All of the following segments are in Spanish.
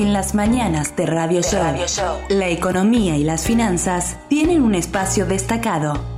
En las mañanas de Radio Show, la economía y las finanzas tienen un espacio destacado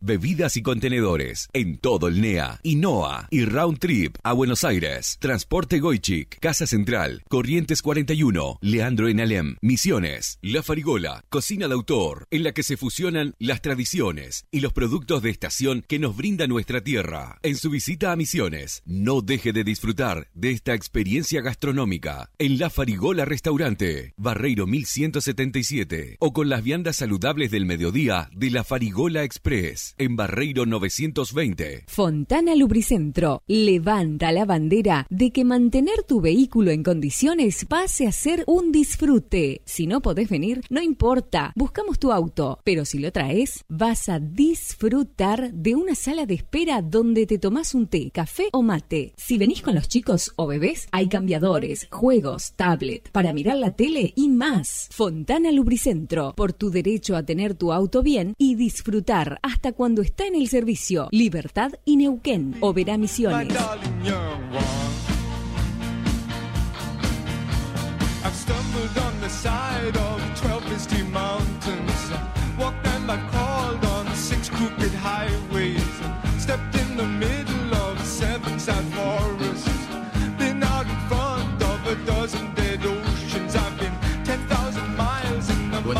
bebidas y contenedores en todo el NEA, INOA y Round Trip a Buenos Aires. Transporte Goichik, Casa Central, Corrientes 41, Leandro en Alem, Misiones, La Farigola, cocina de autor, en la que se fusionan las tradiciones y los productos de estación que nos brinda nuestra tierra. En su visita a Misiones, no deje de disfrutar de esta experiencia gastronómica en La Farigola Restaurante, Barreiro 1177 o con las viandas saludables del mediodía de La Farigola Express en Barreiro 920. Fontana Lubricentro levanta la bandera de que mantener tu vehículo en condiciones pase a ser un disfrute. Si no podés venir, no importa, buscamos tu auto, pero si lo traes, vas a disfrutar de una sala de espera donde te tomás un té, café o mate. Si venís con los chicos o bebés, hay cambiadores, juegos, tablet, para mirar la tele y más. Fontana Lubricentro, por tu derecho a tener tu auto bien y disfrutar hasta cuando está en el servicio. Libertad y Neuquén. Oberá Misiones. Buen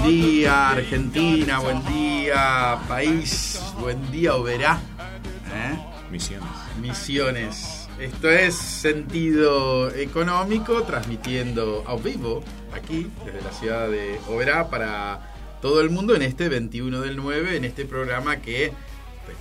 día, Argentina, buen día, país, buen día, Oberá. ¿Eh? Misiones. Misiones. Esto es Sentido Económico, transmitiendo a vivo aquí, desde la ciudad de Oberá, para todo el mundo en este 21 del 9, en este programa que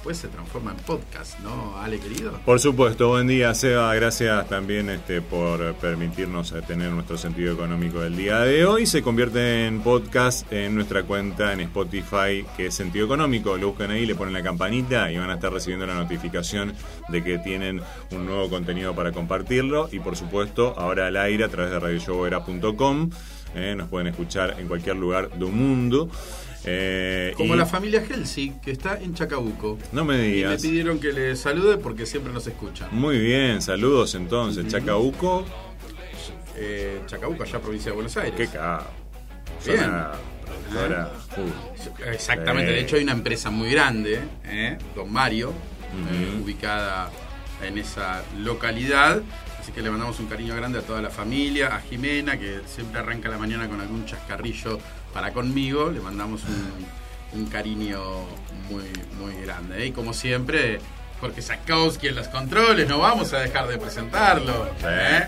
después se transforma en podcast, ¿no, Ale querido? Por supuesto, buen día Seba, gracias también este, por permitirnos eh, tener nuestro sentido económico del día de hoy. Se convierte en podcast en nuestra cuenta en Spotify, que es Sentido Económico. Lo buscan ahí, le ponen la campanita y van a estar recibiendo la notificación de que tienen un nuevo contenido para compartirlo. Y por supuesto, ahora al aire a través de radioshowera.com. Eh, nos pueden escuchar en cualquier lugar del mundo. Eh, Como la familia Helsi, que está en Chacabuco. No me digas. Y me pidieron que le salude porque siempre nos escuchan. Muy bien, saludos entonces. Chacabuco. Eh, Chacabuco, allá provincia de Buenos Aires. Qué caro. Bien. ¿Eh? Exactamente, de hecho hay una empresa muy grande, Don Mario, ubicada en esa localidad. Así que le mandamos un cariño grande a toda la familia, a Jimena, que siempre arranca la mañana con algún chascarrillo para conmigo. Le mandamos un, cariño muy, muy grande. Y como siempre, porque Sakowski en los controles, no vamos a dejar de presentarlo. ¿eh?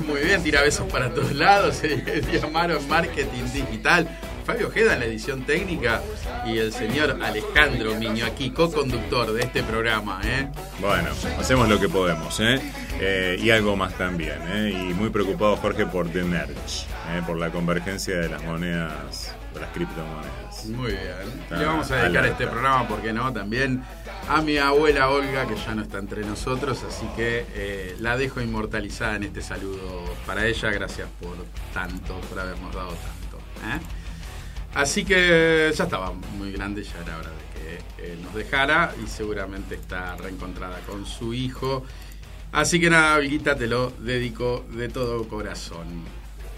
Muy bien, tira besos para todos lados. Llamaron Marketing Digital. Fabio Ojeda en la edición técnica y el señor Alejandro Miño aquí, co-conductor de este programa. ¿eh? Bueno, hacemos lo que podemos, ¿eh? ¿eh? y algo más también. ¿eh? Y muy preocupado Jorge por The Merge, ¿eh? por la convergencia de las monedas, de las criptomonedas. Muy bien. Le vamos a dedicar este programa, ¿por qué no? También a mi abuela Olga, que ya no está entre nosotros, así que la dejo inmortalizada en este saludo para ella. Gracias por tanto, por habernos dado tanto. Así que ya estaba muy grande, ya era hora de que nos dejara y seguramente está reencontrada con su hijo. Así que nada, Olguita, te lo dedico de todo corazón.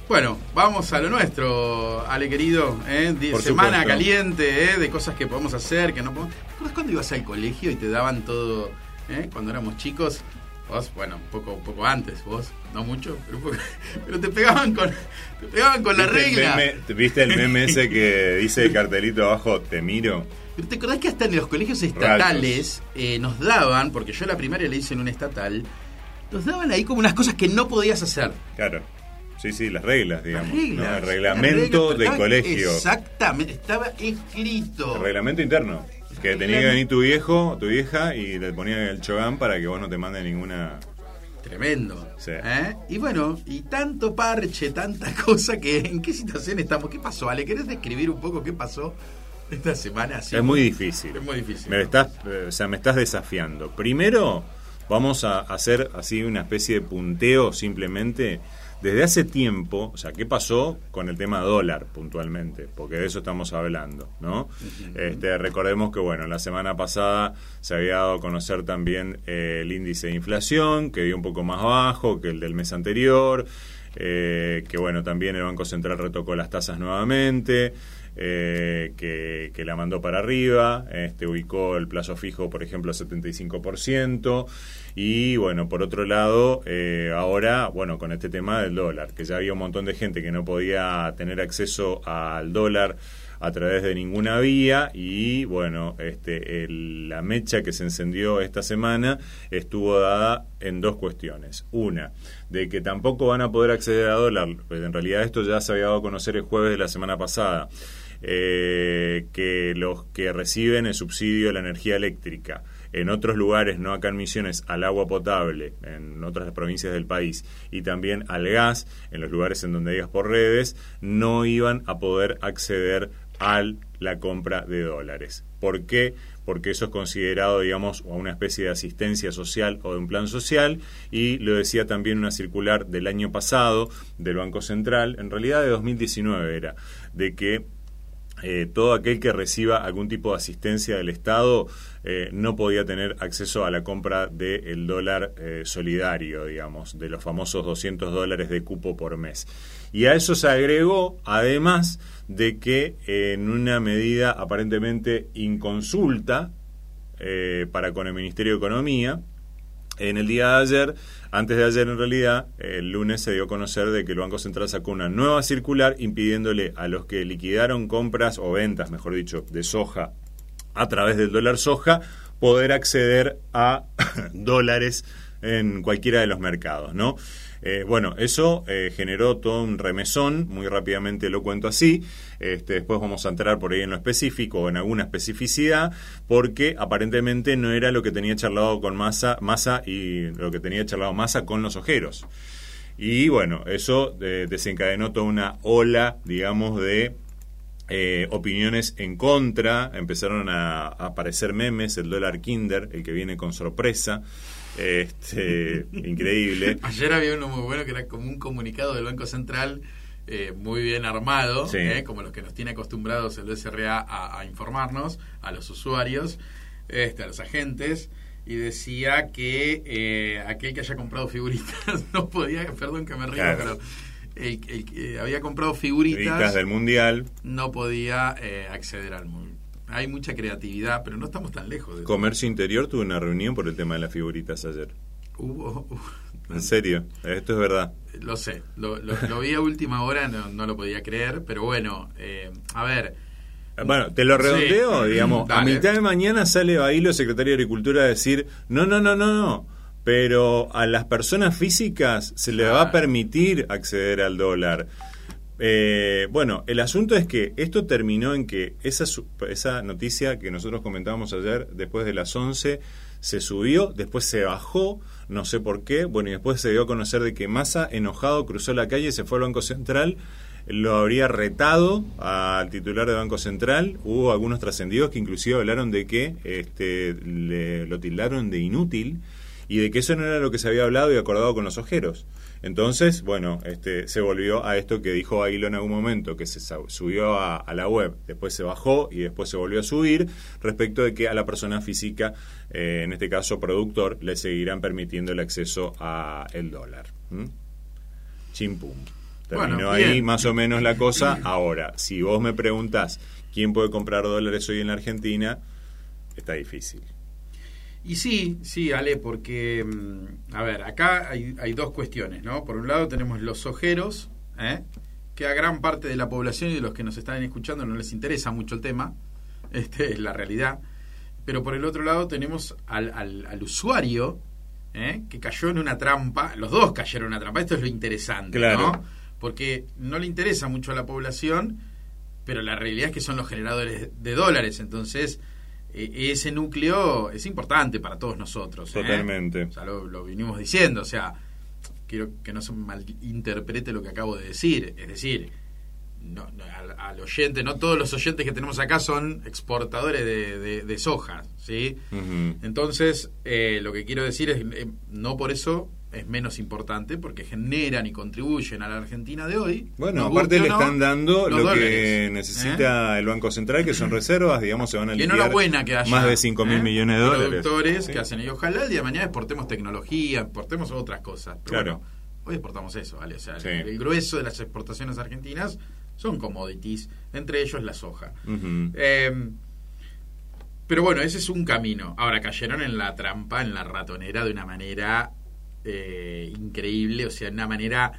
Bueno, vamos a lo nuestro, Ale querido, ¿eh? semana caliente, ¿eh? de cosas que podemos hacer, que no podemos... ¿Recuerdas cuando ibas al colegio y te daban todo, ¿eh? cuando éramos chicos? Vos, bueno, un poco, un poco antes, vos, no mucho, pero, pero te pegaban con, te pegaban con la regla. ¿Viste el meme ese que dice el cartelito abajo, te miro? Pero te acordás que hasta en los colegios estatales eh, nos daban, porque yo la primaria le hice en un estatal, nos daban ahí como unas cosas que no podías hacer. Claro. Sí, sí, las reglas, digamos. El reglamento del colegio. Exactamente, estaba escrito. El reglamento interno. Que tenía que venir tu viejo, tu vieja, y le ponían el chogán para que vos no te mandes ninguna. Tremendo. ¿Eh? Y bueno, y tanto parche, tanta cosa que. ¿En qué situación estamos? ¿Qué pasó, Ale? ¿Querés describir un poco qué pasó esta semana? es muy difícil. Es muy difícil. Me estás, eh, o sea, me estás desafiando. Primero, vamos a hacer así una especie de punteo simplemente desde hace tiempo, o sea, ¿qué pasó con el tema dólar puntualmente? Porque de eso estamos hablando, ¿no? este, recordemos que, bueno, la semana pasada se había dado a conocer también eh, el índice de inflación, que dio un poco más bajo que el del mes anterior, eh, que, bueno, también el Banco Central retocó las tasas nuevamente. Eh, que, la mandó para arriba, este, ubicó el plazo fijo, por ejemplo, a 75%, y bueno, por otro lado, eh, ahora, bueno, con este tema del dólar, que ya había un montón de gente que no podía tener acceso al dólar a través de ninguna vía. Y bueno, este, la mecha que se encendió esta semana estuvo dada en dos cuestiones. Una, de que tampoco van a poder acceder a dólar, pues en realidad esto ya se había dado a conocer el jueves de la semana pasada, eh, que los que reciben el subsidio de la energía eléctrica en otros lugares, no acá Misiones, al agua potable en otras provincias del país y también al gas en los lugares en donde digas por redes, no iban a poder acceder a la compra de dólares. ¿Por qué? Porque eso es considerado, digamos, una especie de asistencia social o de un plan social y lo decía también una circular del año pasado del Banco Central, en realidad de 2019 era, de que eh, todo aquel que reciba algún tipo de asistencia del Estado eh, no podía tener acceso a la compra del dólar eh, solidario, digamos, de los famosos 200 dólares de cupo por mes. Y a eso se agregó, además, de que en una medida aparentemente inconsulta para con el Ministerio de Economía, en el día de ayer, antes de ayer en realidad, el lunes se dio a conocer de que el Banco Central sacó una nueva circular impidiéndole a los que liquidaron compras o ventas, mejor dicho, de soja a través del dólar soja, poder acceder a dólares en cualquiera de los mercados, ¿no? Eh, bueno, eso eh, generó todo un remesón, muy rápidamente lo cuento así, este, después vamos a entrar por ahí en lo específico en alguna especificidad, porque aparentemente no era lo que tenía charlado con Massa, Massa y lo que tenía charlado Massa con los ojeros. Y bueno, eso eh, desencadenó toda una ola, digamos, de opiniones en contra, empezaron a, a, aparecer memes, el dólar Kinder, el que viene con sorpresa, este, increíble. Ayer había uno muy bueno que era como un comunicado del Banco Central eh, muy bien armado, eh, como los que nos tiene acostumbrados el SRA a, informarnos, a los usuarios, este, a los agentes, y decía que eh, aquel que haya comprado figuritas no podía, perdón que me río, pero el, que había comprado figuritas, del mundial. no podía acceder al mundial hay mucha creatividad, pero no estamos tan lejos. De Comercio Interior tuvo una reunión por el tema de las figuritas ayer. Hubo. En serio, esto es verdad. Lo sé, lo, vi a última hora, no, lo podía creer, pero bueno, eh, a ver. Bueno, te lo redondeo, digamos, a mitad de mañana sale Bailo, secretario de Agricultura, a decir, no, no, no, no, no, pero a las personas físicas se le va a permitir acceder al dólar. Eh, bueno, el asunto es que esto terminó en que esa, esa noticia que nosotros comentábamos ayer, después de las 11, se subió, después se bajó, no sé por qué, bueno, y después se dio a conocer de que Massa, enojado, cruzó la calle, se fue al Banco Central, lo habría retado al titular del Banco Central, hubo algunos trascendidos que inclusive hablaron de que este, le, lo tildaron de inútil y de que eso no era lo que se había hablado y acordado con los ojeros. Entonces, bueno, este, se volvió a esto que dijo Aguilo en algún momento, que se subió a, la web, después se bajó y después se volvió a subir, respecto de que a la persona física, eh, en este caso productor, le seguirán permitiendo el acceso a el dólar. Chimpum. Terminó ahí más o menos la cosa. Ahora, si vos me preguntás quién puede comprar dólares hoy en la Argentina, está difícil. Y sí, sí, Ale, porque, mm, a ver, acá hay, hay dos cuestiones, ¿no? Por un lado tenemos los ojeros, ¿eh? que a gran parte de la población y de los que nos están escuchando no les interesa mucho el tema, este es la realidad. Pero por el otro lado tenemos al, al, usuario ¿eh? que cayó en una trampa, los dos cayeron en una trampa, esto es lo interesante, ¿no? Porque no le interesa mucho a la población, pero la realidad es que son los generadores de dólares, entonces ese núcleo es importante para todos nosotros. ¿eh? Totalmente. O sea, lo, lo, vinimos diciendo, o sea, quiero que no se malinterprete lo que acabo de decir, es decir, no, al, oyente, no todos los oyentes que tenemos acá son exportadores de, soja, ¿sí? Entonces, eh, lo que quiero decir es, eh, no por eso es menos importante porque generan y contribuyen a la Argentina de hoy. Bueno, aparte le están dando lo que necesita ¿eh? el Banco Central, que son reservas, digamos, se van a liquidar que más de 5 mil millones de dólares. Productores que hacen, y ojalá el día de mañana exportemos tecnología, exportemos otras cosas. claro. hoy exportamos eso, ¿vale? O sea, el grueso de las exportaciones argentinas son commodities, entre ellos la soja. Em, pero bueno, ese es un camino. Ahora cayeron en la trampa, en la ratonera, de una manera eh, increíble, o sea, de una manera,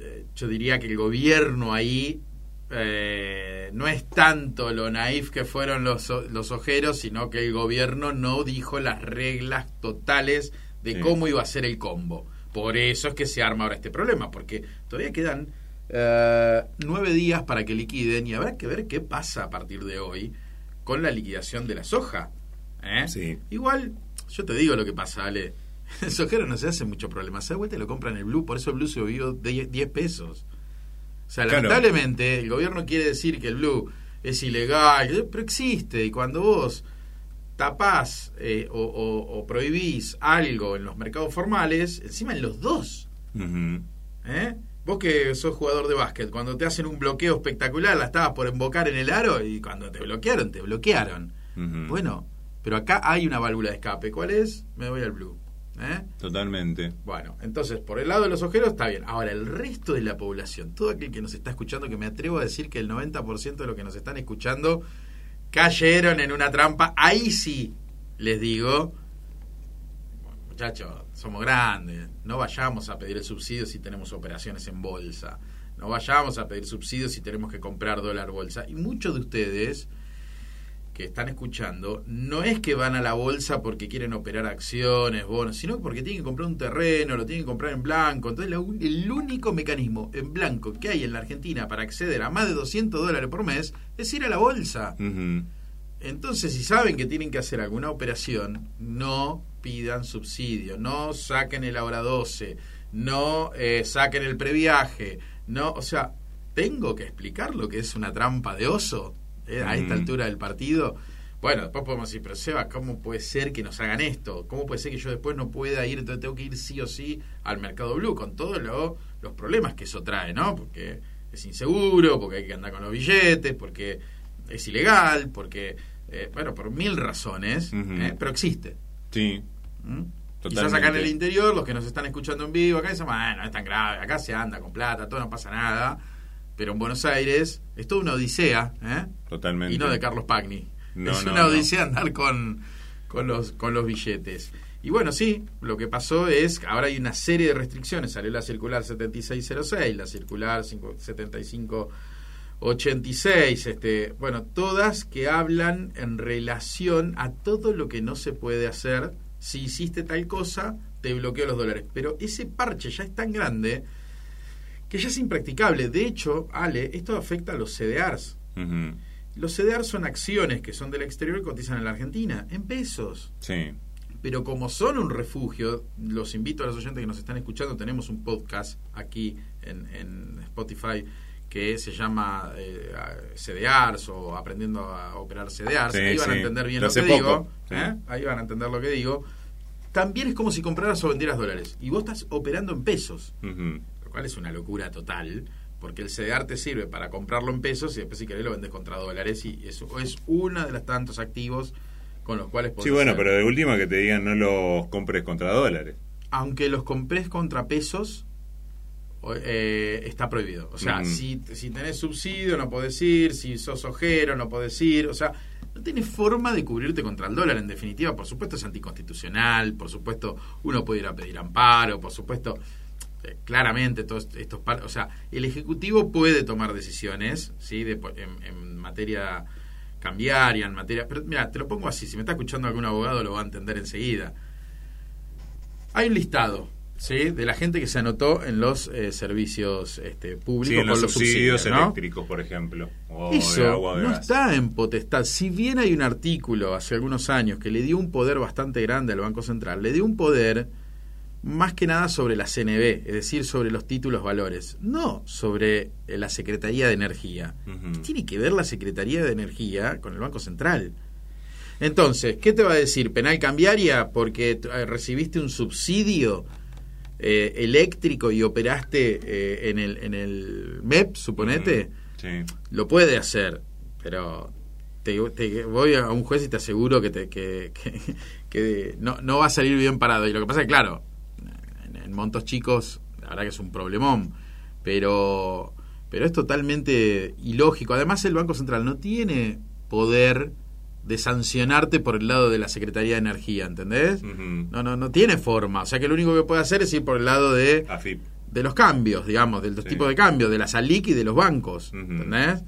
eh, yo diría que el gobierno ahí eh, no es tanto lo naif que fueron los, los ojeros, sino que el gobierno no dijo las reglas totales de cómo iba a ser el combo. Por eso es que se arma ahora este problema, porque todavía quedan eh, nueve días para que liquiden y habrá que ver qué pasa a partir de hoy con la liquidación de la soja. ¿eh? Igual, yo te digo lo que pasa, Ale. El sojero no se hace mucho problema. Se da vuelta y lo compran el blue, por eso el blue se subió de 10 pesos. O sea, lamentablemente el gobierno quiere decir que el blue es ilegal, pero existe. Y cuando vos tapás eh, o, prohibís algo en los mercados formales, encima en los dos. ¿Eh? Vos que sos jugador de básquet, cuando te hacen un bloqueo espectacular, la estabas por embocar en el aro y cuando te bloquearon, te bloquearon. Bueno, pero acá hay una válvula de escape. ¿Cuál es? Me voy al blue. ¿Eh? Totalmente. Bueno, entonces, por el lado de los ojeros está bien. Ahora, el resto de la población, todo aquel que nos está escuchando, que me atrevo a decir que el 90% de los que nos están escuchando cayeron en una trampa, ahí sí les digo, muchachos, somos grandes, no vayamos a pedir el subsidio si tenemos operaciones en bolsa, no vayamos a pedir subsidios si tenemos que comprar dólar bolsa. Y muchos de ustedes que están escuchando, no es que van a la bolsa porque quieren operar acciones, bonos, sino porque tienen que comprar un terreno, lo tienen que comprar en blanco. Entonces, el único mecanismo en blanco que hay en la Argentina para acceder a más de 200 dólares por mes es ir a la bolsa. Entonces, si saben que tienen que hacer alguna operación, no pidan subsidio, no saquen el ahora 12, no eh, saquen el previaje, no, o sea, tengo que explicar lo que es una trampa de oso eh, a esta altura del partido. Bueno, después podemos decir, pero Seba, ¿cómo puede ser que nos hagan esto? ¿Cómo puede ser que yo después no pueda ir, entonces tengo que ir sí o sí al mercado blue, con todos los problemas que eso trae, ¿no? Porque es inseguro, porque hay que andar con los billetes, porque es ilegal, porque, eh, bueno, por mil razones, pero existe. Sí. ¿Mm? Quizás acá en el interior, los que nos están escuchando en vivo, acá dicen, bueno, no es tan grave, acá se anda con plata, todo no pasa nada. Pero en Buenos Aires es toda una odisea, ¿eh? Totalmente. Y no de Carlos Pagni. es una odisea andar con, con, los, con los billetes. Y bueno, sí, lo que pasó es que ahora hay una serie de restricciones. Salió la circular 7606, la circular 7586, este, bueno, todas que hablan en relación a todo lo que no se puede hacer si hiciste tal cosa, te bloqueo los dólares. Pero ese parche ya es tan grande que ya es impracticable. De hecho, Ale, esto afecta a los CDRs. Los CDRs son acciones que son del exterior y cotizan en la Argentina, en pesos. Sí. Pero como son un refugio, los invito a los oyentes que nos están escuchando, tenemos un podcast aquí en, Spotify que se llama eh, CDRs o Aprendiendo a Operar CDRs. Ahí van a entender bien lo, que digo. ¿eh? Ahí van a entender lo que digo. También es como si compraras o vendieras dólares. Y vos estás operando en pesos. Cual es una locura total. Porque el CDR te sirve para comprarlo en pesos y después si querés lo vendes contra dólares. Y eso es uno de los tantos activos con los cuales Sí, bueno, pero de última que te digan no los compres contra dólares. Aunque los compres contra pesos, eh, está prohibido. O sea, si, si tenés subsidio no podés ir, si sos ojero no podés ir. O sea, no tiene forma de cubrirte contra el dólar. En definitiva, por supuesto es anticonstitucional, por supuesto uno puede ir a pedir amparo, por supuesto claramente todos estos o sea el ejecutivo puede tomar decisiones sí de, en, materia cambiaria en materia pero mira te lo pongo así si me está escuchando algún abogado lo va a entender enseguida hay un listado ¿sí? de la gente que se anotó en los eh, servicios este, públicos en los, subsidios, eléctricos, por ejemplo. Eso no está en potestad. Si bien hay un artículo hace algunos años que le dio un poder bastante grande al Banco Central, le dio un poder más que nada sobre la CNB, es decir, sobre los títulos valores, no sobre eh, la Secretaría de Energía. ¿Qué tiene que ver la Secretaría de Energía con el Banco Central? Entonces, ¿qué te va a decir? ¿Penal cambiaria porque eh, recibiste un subsidio? Eh, eléctrico y operaste eh, en, el, en el MEP, suponete, lo puede hacer, pero te, voy a un juez y te aseguro que, te, que, que, no, no, va a salir bien parado. Y lo que pasa es que, claro, en, montos chicos, la verdad que es un problemón, pero, pero es totalmente ilógico. Además, el Banco Central no tiene poder de sancionarte por el lado de la Secretaría de Energía, ¿entendés? No, no, no tiene forma. O sea que lo único que puede hacer es ir por el lado de, de los cambios, digamos, de los tipos de cambios, de la SALIC y de los bancos, ¿entendés?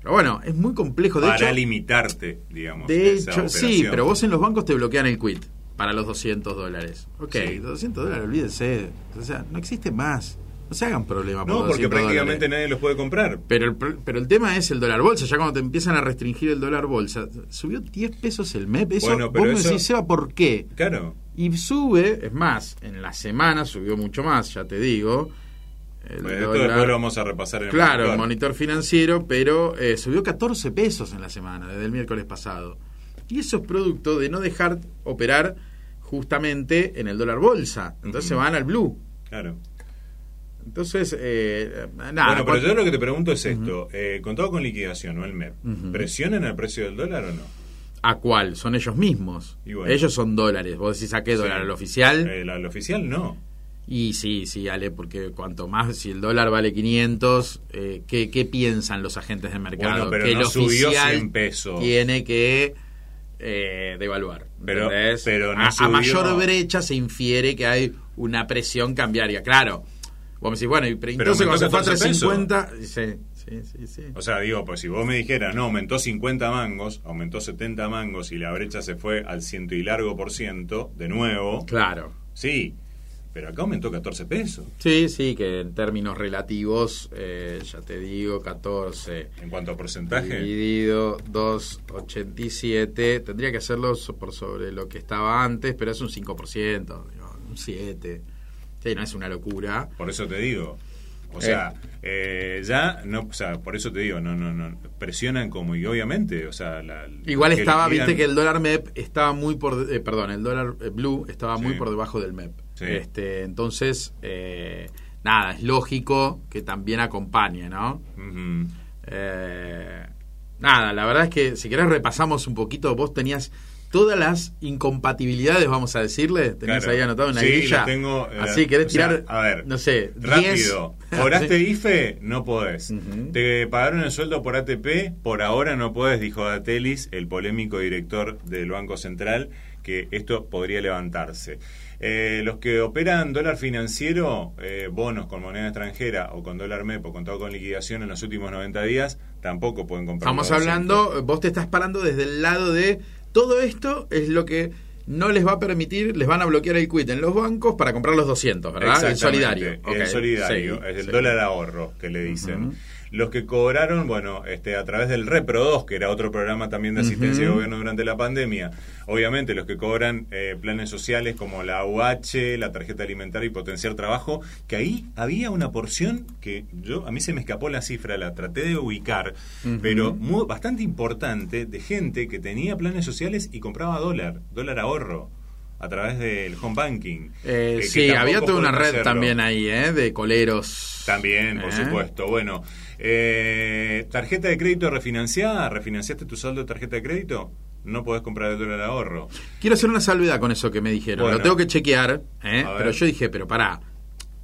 Pero bueno, es muy complejo. De para limitarte, digamos. De hecho, sí, pero vos en los bancos te bloquean el quit para los 200 dólares. Ok, 200 dólares, olvídense. O sea, no existe más. No se hagan problema. no, porque prácticamente nadie los puede comprar. Pero el, pero el tema es el dólar bolsa. Ya cuando te empiezan a restringir el dólar bolsa, subió 10 pesos el MEP. Eso, bueno, pero vos me decís, Seba, ¿por qué? Claro. Y sube, es más, en la semana subió mucho más, ya te digo. esto después lo vamos a repasar en el Claro, el monitor financiero, pero eh, subió 14 pesos en la semana, desde el miércoles pasado. Y eso es producto de no dejar operar justamente en el dólar bolsa. Entonces se van al blue. Claro. Entonces, eh, nada. Bueno, pero yo lo que te pregunto es esto: eh, contado con liquidación o el MEP, ¿presionan el precio del dólar o no? ¿A cuál? Son ellos mismos. Ellos son dólares. Vos decís, ¿a qué dólar? ¿Al oficial? El, al oficial no. Y sí, sí, Ale, porque cuanto más, si el dólar vale 500, eh, ¿qué, ¿qué, piensan los agentes de mercado? pero que el oficial tiene que eh, devaluar. Pero, pero a, mayor brecha se infiere que hay una presión cambiaria. Claro, Vos me decís, bueno, y, entonces cuando se fue a 350, sí, sí, sí, sí. O sea, digo, pues si vos me dijeras, no, aumentó 50 mangos, aumentó 70 mangos y la brecha se fue al ciento y largo por ciento, de nuevo. Claro. Sí, pero acá aumentó 14 pesos. Sí, sí, que en términos relativos, eh, ya te digo, 14. ¿En cuanto a porcentaje? Dividido 2,87. Tendría que hacerlo por sobre lo que estaba antes, pero es un 5%, un 7%. Sí, no es una locura. Por eso te digo. O sea, eh, ya no, o sea, por eso te digo, no, no, no, presionan como y obviamente, o sea, la, igual estaba, viste que el dólar MEP estaba muy por, eh, perdón, el dólar eh, blue estaba muy por debajo del MEP. Este, entonces, nada, es lógico que también acompañe, ¿no? nada, la verdad es que si querés repasamos un poquito, vos tenías todas las incompatibilidades, vamos a decirle. Tenés ahí anotado una sí, tengo. Eh, Así, querés tirar. a ver, no sé, rápido. ¿Cobraste IFE? No podés. ¿Te pagaron el sueldo por ATP? Por ahora no podés, dijo Datelis, el polémico director del Banco Central, que esto podría levantarse. Eh, los que operan dólar financiero, eh, bonos con moneda extranjera o con dólar MEP o contado con liquidación en los últimos 90 días, tampoco pueden comprar. Estamos hablando, vos te estás parando desde el lado de todo esto es lo que no les va a permitir, les van a bloquear el quit en los bancos para comprar los 200, ¿verdad? El solidario. El solidario, es el dólar ahorro que le dicen. Los que cobraron, bueno, este, a través del Repro 2, que era otro programa también de asistencia de gobierno durante la pandemia, obviamente los que cobran eh, planes sociales como la UH, la tarjeta alimentaria y potenciar trabajo, que ahí había una porción que yo a mí se me escapó la cifra, la traté de ubicar, pero muy, bastante importante de gente que tenía planes sociales y compraba dólar, dólar ahorro a través del home banking. Eh, sí, había toda una red también ahí, ¿eh? De coleros. También, por ¿Eh? supuesto. Bueno, eh, tarjeta de crédito refinanciada, ¿refinanciaste tu saldo de tarjeta de crédito? No podés comprar el dólar ahorro. Quiero hacer una salvedad con eso que me dijeron. Lo tengo que chequear, ¿eh? pero yo dije, pero pará.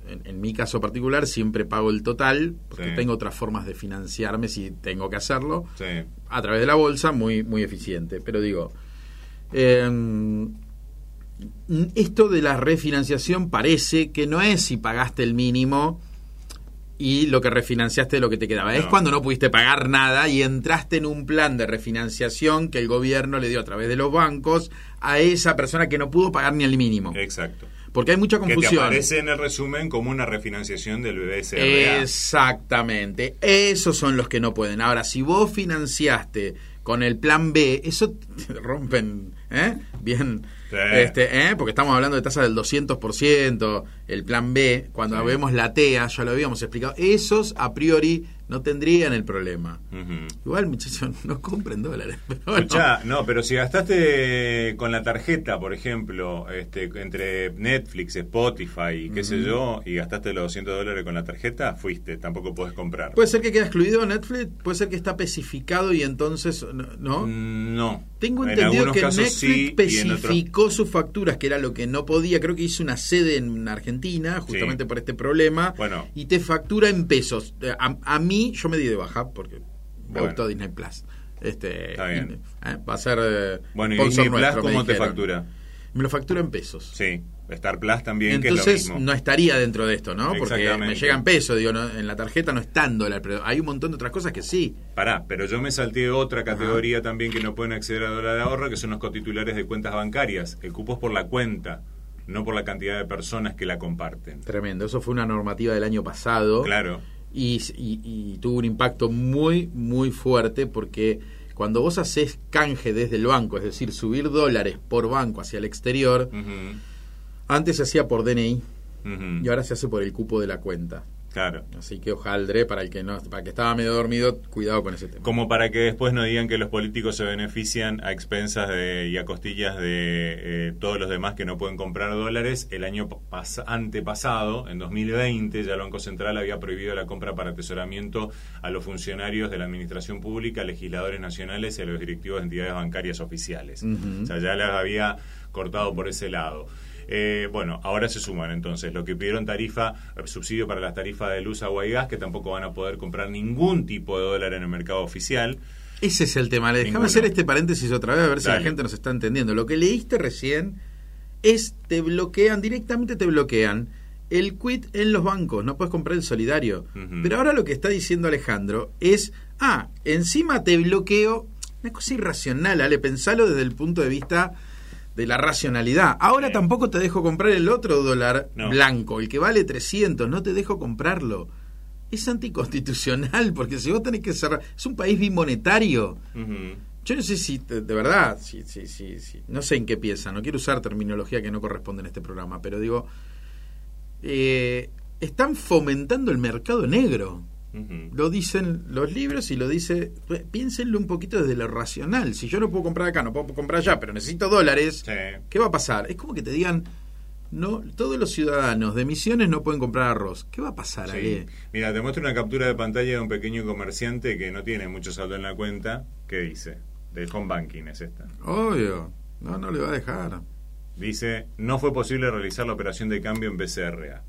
en, mi caso particular, siempre pago el total, porque tengo otras formas de financiarme si tengo que hacerlo, a través de la bolsa, muy, muy eficiente. Pero digo, em, esto de la refinanciación parece que no es si pagaste el mínimo y lo que refinanciaste de lo que te quedaba. Es cuando no pudiste pagar nada y entraste en un plan de refinanciación que el gobierno le dio a través de los bancos a esa persona que no pudo pagar ni el mínimo. Exacto. Porque hay mucha confusión. Que aparece en el resumen como una refinanciación del BSRA. Exactamente. Esos son los que no pueden. Ahora, si vos financiaste con el plan B, eso te rompen, ¿eh? Bien este, ¿eh? Porque estamos hablando de tasa del 200%, el plan B, cuando vemos la TEA, ya lo habíamos explicado, esos a priori no tendrían el problema. Igual, muchachos, no compren dólares. no, pero si gastaste con la tarjeta, por ejemplo, este, entre Netflix, Spotify, qué sé yo, y gastaste los 200 dólares con la tarjeta, fuiste, tampoco puedes comprar. Puede ser que queda excluido Netflix, puede ser que está especificado y entonces, ¿no? Mm, no. Tengo entendido que Netflix especificó sus facturas, que era lo que no podía. Creo que hizo una sede en Argentina, justamente por este problema. Bueno. Y te factura en pesos. A, mí, yo me di de baja porque me gustó Disney Plus. Este, Está bien. ¿eh? Va a ser. Eh, bueno, ¿y Disney Plus cómo te factura? Me lo factura en pesos. Sí. Star Plus también, Entonces, que es lo mismo. no estaría dentro de esto, ¿no? Porque me llega en peso, digo, en la tarjeta no está en dólar, pero hay un montón de otras cosas que sí. Pará, pero yo me salté otra categoría también que no pueden acceder a dólar de ahorro, que son los cotitulares de cuentas bancarias. El cupo es por la cuenta, no por la cantidad de personas que la comparten. Tremendo, eso fue una normativa del año pasado. Claro. Y, y, tuvo un impacto muy, muy fuerte porque cuando vos haces canje desde el banco, es decir, subir dólares por banco hacia el exterior, antes se hacía por DNI y ahora se hace por el cupo de la cuenta. Claro. Así que ojaldre para el que no, para que estaba medio dormido, cuidado con ese tema. Como para que después no digan que los políticos se benefician a expensas de, y a costillas de eh, todos los demás que no pueden comprar dólares. El año antepasado, en 2020, ya el Banco Central había prohibido la compra para atesoramiento a los funcionarios de la administración pública, legisladores nacionales y a los directivos de entidades bancarias oficiales. O sea, ya les había cortado por ese lado. Eh, bueno, ahora se suman entonces lo que pidieron tarifa, subsidio para las tarifas de luz, agua y gas, que tampoco van a poder comprar ningún tipo de dólar en el mercado oficial. Ese es el tema. Déjame hacer este paréntesis otra vez a ver si la gente nos está entendiendo. Lo que leíste recién es te bloquean, directamente te bloquean el quit en los bancos, no puedes comprar el solidario. Pero ahora lo que está diciendo Alejandro es, ah, encima te bloqueo, una cosa irracional, Ale, pensalo desde el punto de vista de la racionalidad. Ahora tampoco te dejo comprar el otro dólar blanco, el que vale 300, no te dejo comprarlo. Es anticonstitucional, porque si vos tenés que cerrar... Es un país bimonetario. Yo no sé si, de, verdad, si, si, si, no sé en qué piensa, no quiero usar terminología que no corresponde en este programa, pero digo, eh, están fomentando el mercado negro. Lo dicen los libros y lo dice. Piénsenlo un poquito desde lo racional. Si yo no puedo comprar acá, no puedo comprar allá, pero necesito dólares, ¿qué va a pasar? Es como que te digan. No, todos los ciudadanos de Misiones no pueden comprar arroz. ¿Qué va a pasar ahí? Mira, te muestro una captura de pantalla de un pequeño comerciante que no tiene mucho saldo en la cuenta. ¿Qué dice? Del home banking es esta. Obvio. No, no le va a dejar. Dice, no fue posible realizar la operación de cambio en BCRA.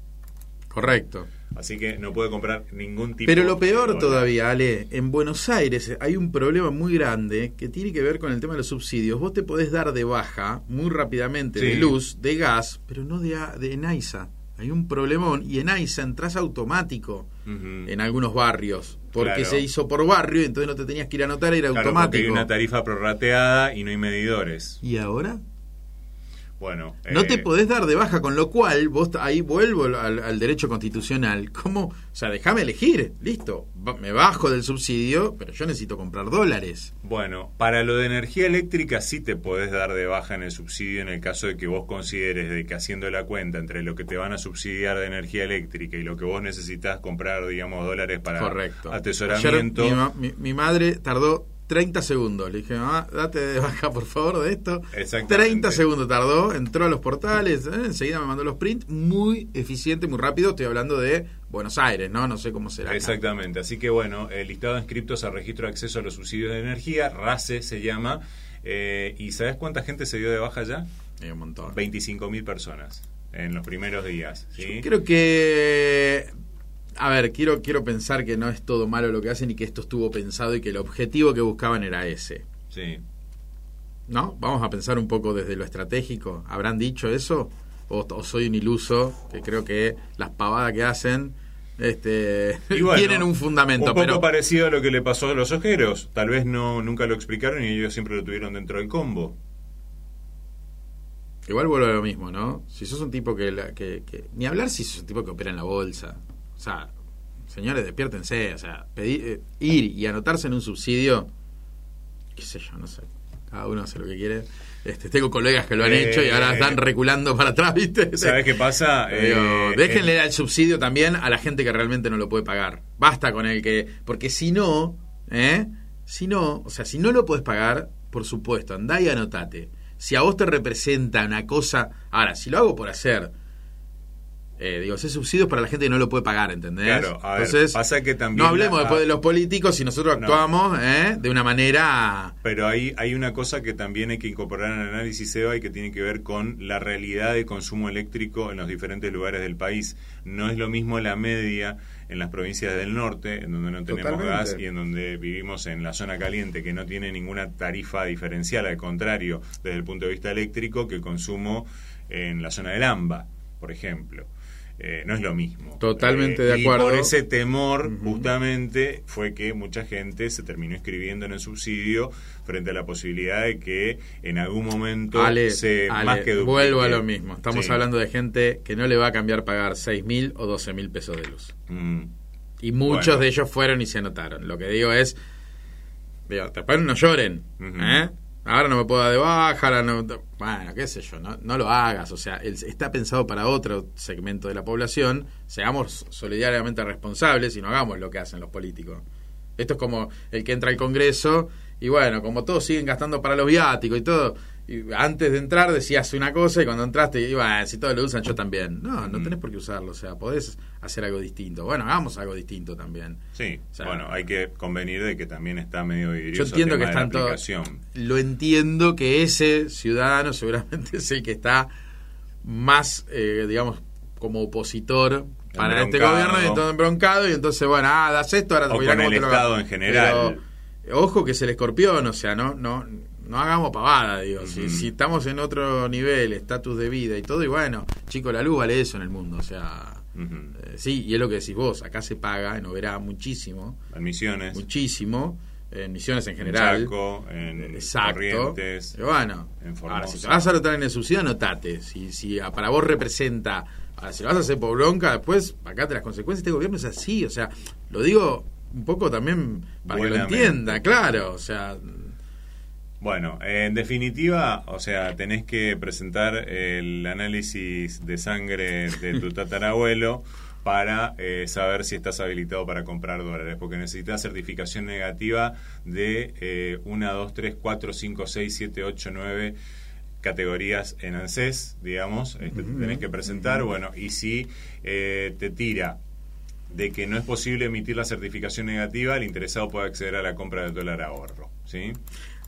Correcto. Así que no puede comprar ningún tipo Pero lo peor todavía, Ale, en Buenos Aires hay un problema muy grande que tiene que ver con el tema de los subsidios. Vos te podés dar de baja muy rápidamente de luz, de gas, pero no de, de ENAISA. Hay un problemón y en AISA entras automático en algunos barrios. Porque se hizo por barrio y entonces no te tenías que ir a anotar, era claro, automático. hay una tarifa prorrateada y no hay medidores. ¿Y ahora? Bueno, no te eh, podés dar de baja, con lo cual vos ahí vuelvo al, derecho constitucional. ¿Cómo? O sea, déjame elegir, listo. Me bajo del subsidio, pero yo necesito comprar dólares. Bueno, para lo de energía eléctrica sí te podés dar de baja en el subsidio en el caso de que vos consideres de que haciendo la cuenta entre lo que te van a subsidiar de energía eléctrica y lo que vos necesitas comprar, digamos, dólares para Correcto. atesoramiento. mi madre tardó 30 segundos. Le dije, mamá, date de baja por favor de esto. 30 segundos tardó, entró a los portales, ¿eh? enseguida me mandó los prints, muy eficiente, muy rápido. Estoy hablando de Buenos Aires, ¿no? No sé cómo será. Exactamente. Así que bueno, el listado de inscriptos al registro de acceso a los subsidios de energía, RACE se llama. Eh, ¿Y sabes cuánta gente se dio de baja ya? Hay un montón. 25.000 personas. en los primeros días. ¿sí? creo que a ver, quiero, quiero pensar que no es todo malo lo que hacen y que esto estuvo pensado y que el objetivo que buscaban era ese. Sí. ¿No? Vamos a pensar un poco desde lo estratégico. ¿Habrán dicho eso? ¿O, soy un iluso que creo que las pavadas que hacen este, tienen un fundamento? Un poco parecido a lo que le pasó a los ojeros. Tal vez no nunca lo explicaron y ellos siempre lo tuvieron dentro del combo. Igual vuelvo a lo mismo, ¿no? Si sos un tipo que, que, que, Ni hablar si sos un tipo que opera en la bolsa. O sea, señores, despiértense. O sea, pedir, eh, ir y anotarse en un subsidio, qué sé yo, no sé. Cada uno hace lo que quiere. Este, tengo colegas que lo han eh, hecho y ahora están reculando para atrás, ¿viste? ¿Sabes qué pasa? Eh, déjenle el subsidio también a la gente que realmente no lo puede pagar. Basta con el que. Porque si no, ¿eh? Si no, o sea, si no lo puedes pagar, por supuesto, andá y anotate. Si a vos te representa una cosa. Ahora, si lo hago por hacer eh, digo, ese subsidio es para la gente que no lo puede pagar, ¿entendés? Claro, Entonces, pasa que también. No hablemos después de los políticos si nosotros actuamos ¿eh? de una manera. Pero hay, hay una cosa que también hay que incorporar en el análisis EVA y que tiene que ver con la realidad de consumo eléctrico en los diferentes lugares del país. No es lo mismo la media en las provincias del norte, en donde no tenemos gas y en donde vivimos en la zona caliente, que no tiene ninguna tarifa diferencial, al contrario, desde el punto de vista eléctrico, que el consumo en la zona del AMBA, por ejemplo. Eh, no es lo mismo. Totalmente de acuerdo. Y por ese temor, justamente, fue que mucha gente se terminó inscribiendo en el subsidio frente a la posibilidad de que en algún momento se más que Vuelvo a lo mismo. Estamos hablando de gente que no le va a cambiar pagar 6 mil o 12 mil pesos de luz. Mm. Y muchos de ellos fueron y se anotaron. Lo que digo es, digo, después no lloren. ¿eh? Ahora no me puedo dar de baja, no, bueno, qué sé yo, no, no lo hagas, o sea, está pensado para otro segmento de la población, seamos solidariamente responsables y no hagamos lo que hacen los políticos. Esto es como el que entra al Congreso y bueno, como todos siguen gastando para los viáticos y todo, y antes de entrar decías una cosa y cuando entraste, iba, si todos lo usan, yo también. No, no tenés por qué usarlo, o sea, podés hacer algo distinto. Bueno, hagamos algo distinto también. Sí, bueno, hay que convenir de que también está medio Yo entiendo que está todo. Lo entiendo que ese ciudadano seguramente es el que está más, eh, digamos, como opositor para este gobierno y entonces embroncado y entonces, bueno, ah, das esto, ahora te voy a el Estado en general. ojo que es el escorpión, o sea, no, no no hagamos pavada, digo. si, estamos en otro nivel, estatus de vida y todo, y bueno, chico, la luz vale eso en el mundo, o sea. Eh, sí, y es lo que decís vos, acá se paga en Oberá muchísimo. En Misiones. Muchísimo. En Misiones en general. En Chaco, en Exacto. Corrientes. bueno, ahora, si te vas a anotar en el subsidio, anotate. Si, si para vos representa. Ahora, si lo vas a hacer por bronca, después, acá te las consecuencias de este gobierno es así. O sea, lo digo un poco también para que lo entienda, claro. O sea, bueno, en definitiva, o sea, tenés que presentar el análisis de sangre de tu tatarabuelo para eh, saber si estás habilitado para comprar dólares, porque necesitas certificación negativa de eh, 1, 2, 3, 4, 5, 6, 7, 8, 9 categorías en ANSES, digamos, este, tenés que presentar, bueno, y si eh, te tira de que no es posible emitir la certificación negativa, el interesado puede acceder a la compra del dólar ahorro, ¿sí?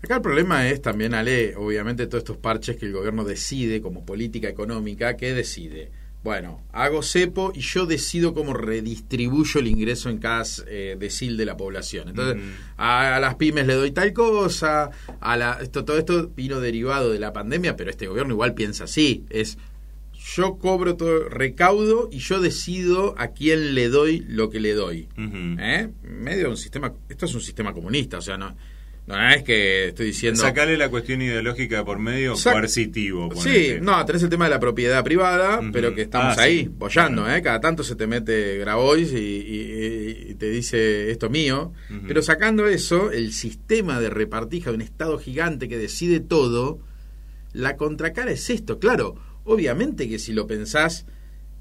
Acá el problema es también, Ale, obviamente todos estos parches que el gobierno decide como política económica, ¿qué decide? Bueno, hago cepo y yo decido cómo redistribuyo el ingreso en cada eh, decil de la población. Entonces, a, las pymes le doy tal cosa, a la, esto, todo esto vino derivado de la pandemia, pero este gobierno igual piensa así, es yo cobro todo, recaudo y yo decido a quién le doy lo que le doy. ¿Eh? Medio de un sistema, esto es un sistema comunista, o sea, no no, es que estoy diciendo. Sacarle la cuestión ideológica por medio coercitivo. Sí, no, tenés el tema de la propiedad privada, pero que estamos ah, ahí, bollando, ¿eh? Cada tanto se te mete Grabois y, te dice esto mío. Pero sacando eso, el sistema de repartija de un Estado gigante que decide todo, la contracara es esto. Claro, obviamente que si lo pensás,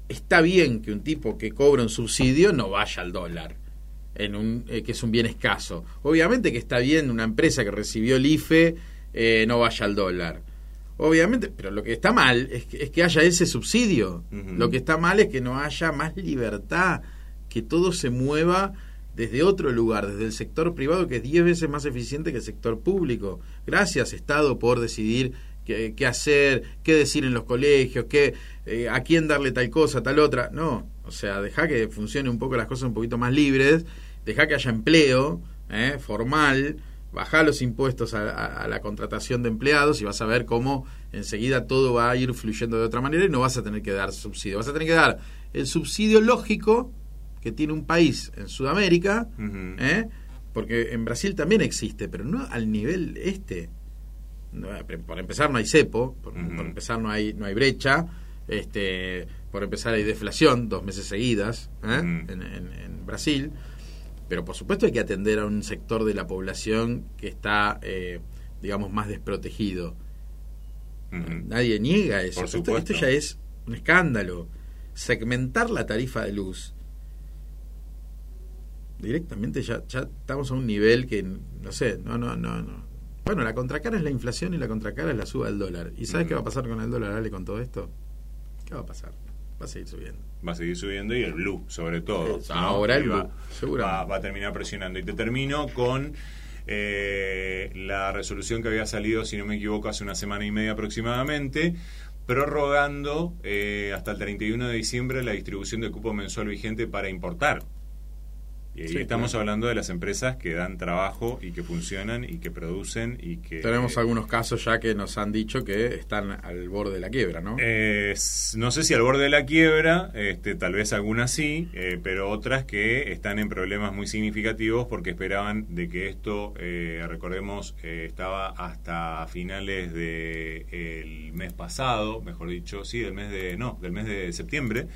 está bien que un tipo que cobra un subsidio no vaya al dólar en un, eh, que es un bien escaso. Obviamente que está bien una empresa que recibió el IFE eh, no vaya al dólar. Obviamente, pero lo que está mal es que, es que haya ese subsidio. Lo que está mal es que no haya más libertad, que todo se mueva desde otro lugar, desde el sector privado, que es 10 veces más eficiente que el sector público. Gracias, Estado, por decidir qué, hacer, qué decir en los colegios, qué, eh, a quién darle tal cosa, tal otra. No, o sea, deja que funcione un poco las cosas un poquito más libres, deja que haya empleo ¿eh? formal, baja los impuestos a, la contratación de empleados y vas a ver cómo enseguida todo va a ir fluyendo de otra manera y no vas a tener que dar subsidio. Vas a tener que dar el subsidio lógico que tiene un país en Sudamérica, ¿eh? porque en Brasil también existe, pero no al nivel este. por empezar no hay cepo, por, empezar no hay no hay brecha, este, por empezar hay deflación dos meses seguidas ¿eh? en, Brasil, pero por supuesto hay que atender a un sector de la población que está, eh, digamos, más desprotegido. Nadie niega eso. esto, ya es un escándalo. Segmentar la tarifa de luz directamente ya, ya estamos a un nivel que, no sé, no, no, no, no. Bueno, la contracara es la inflación y la contracara es la suba del dólar. ¿Y sabes qué va a pasar con el dólar, Ale, con todo esto? ¿Qué va a pasar? Va a seguir subiendo. Va a seguir subiendo y el blue, sobre todo. Ahora el blue, va, va, a terminar presionando. Y te termino con eh, la resolución que había salido, si no me equivoco, hace una semana y media aproximadamente, prorrogando eh, hasta el 31 de diciembre la distribución de cupo mensual vigente para importar y estamos hablando de las empresas que dan trabajo y que funcionan y que producen y que... Tenemos algunos casos ya que nos han dicho que están al borde de la quiebra, ¿no? no sé si al borde de la quiebra, este, tal vez algunas sí, eh, pero otras que están en problemas muy significativos porque esperaban de que esto, eh, recordemos, eh, estaba hasta finales del mes pasado, mejor dicho, sí, del mes de, no, del mes de septiembre,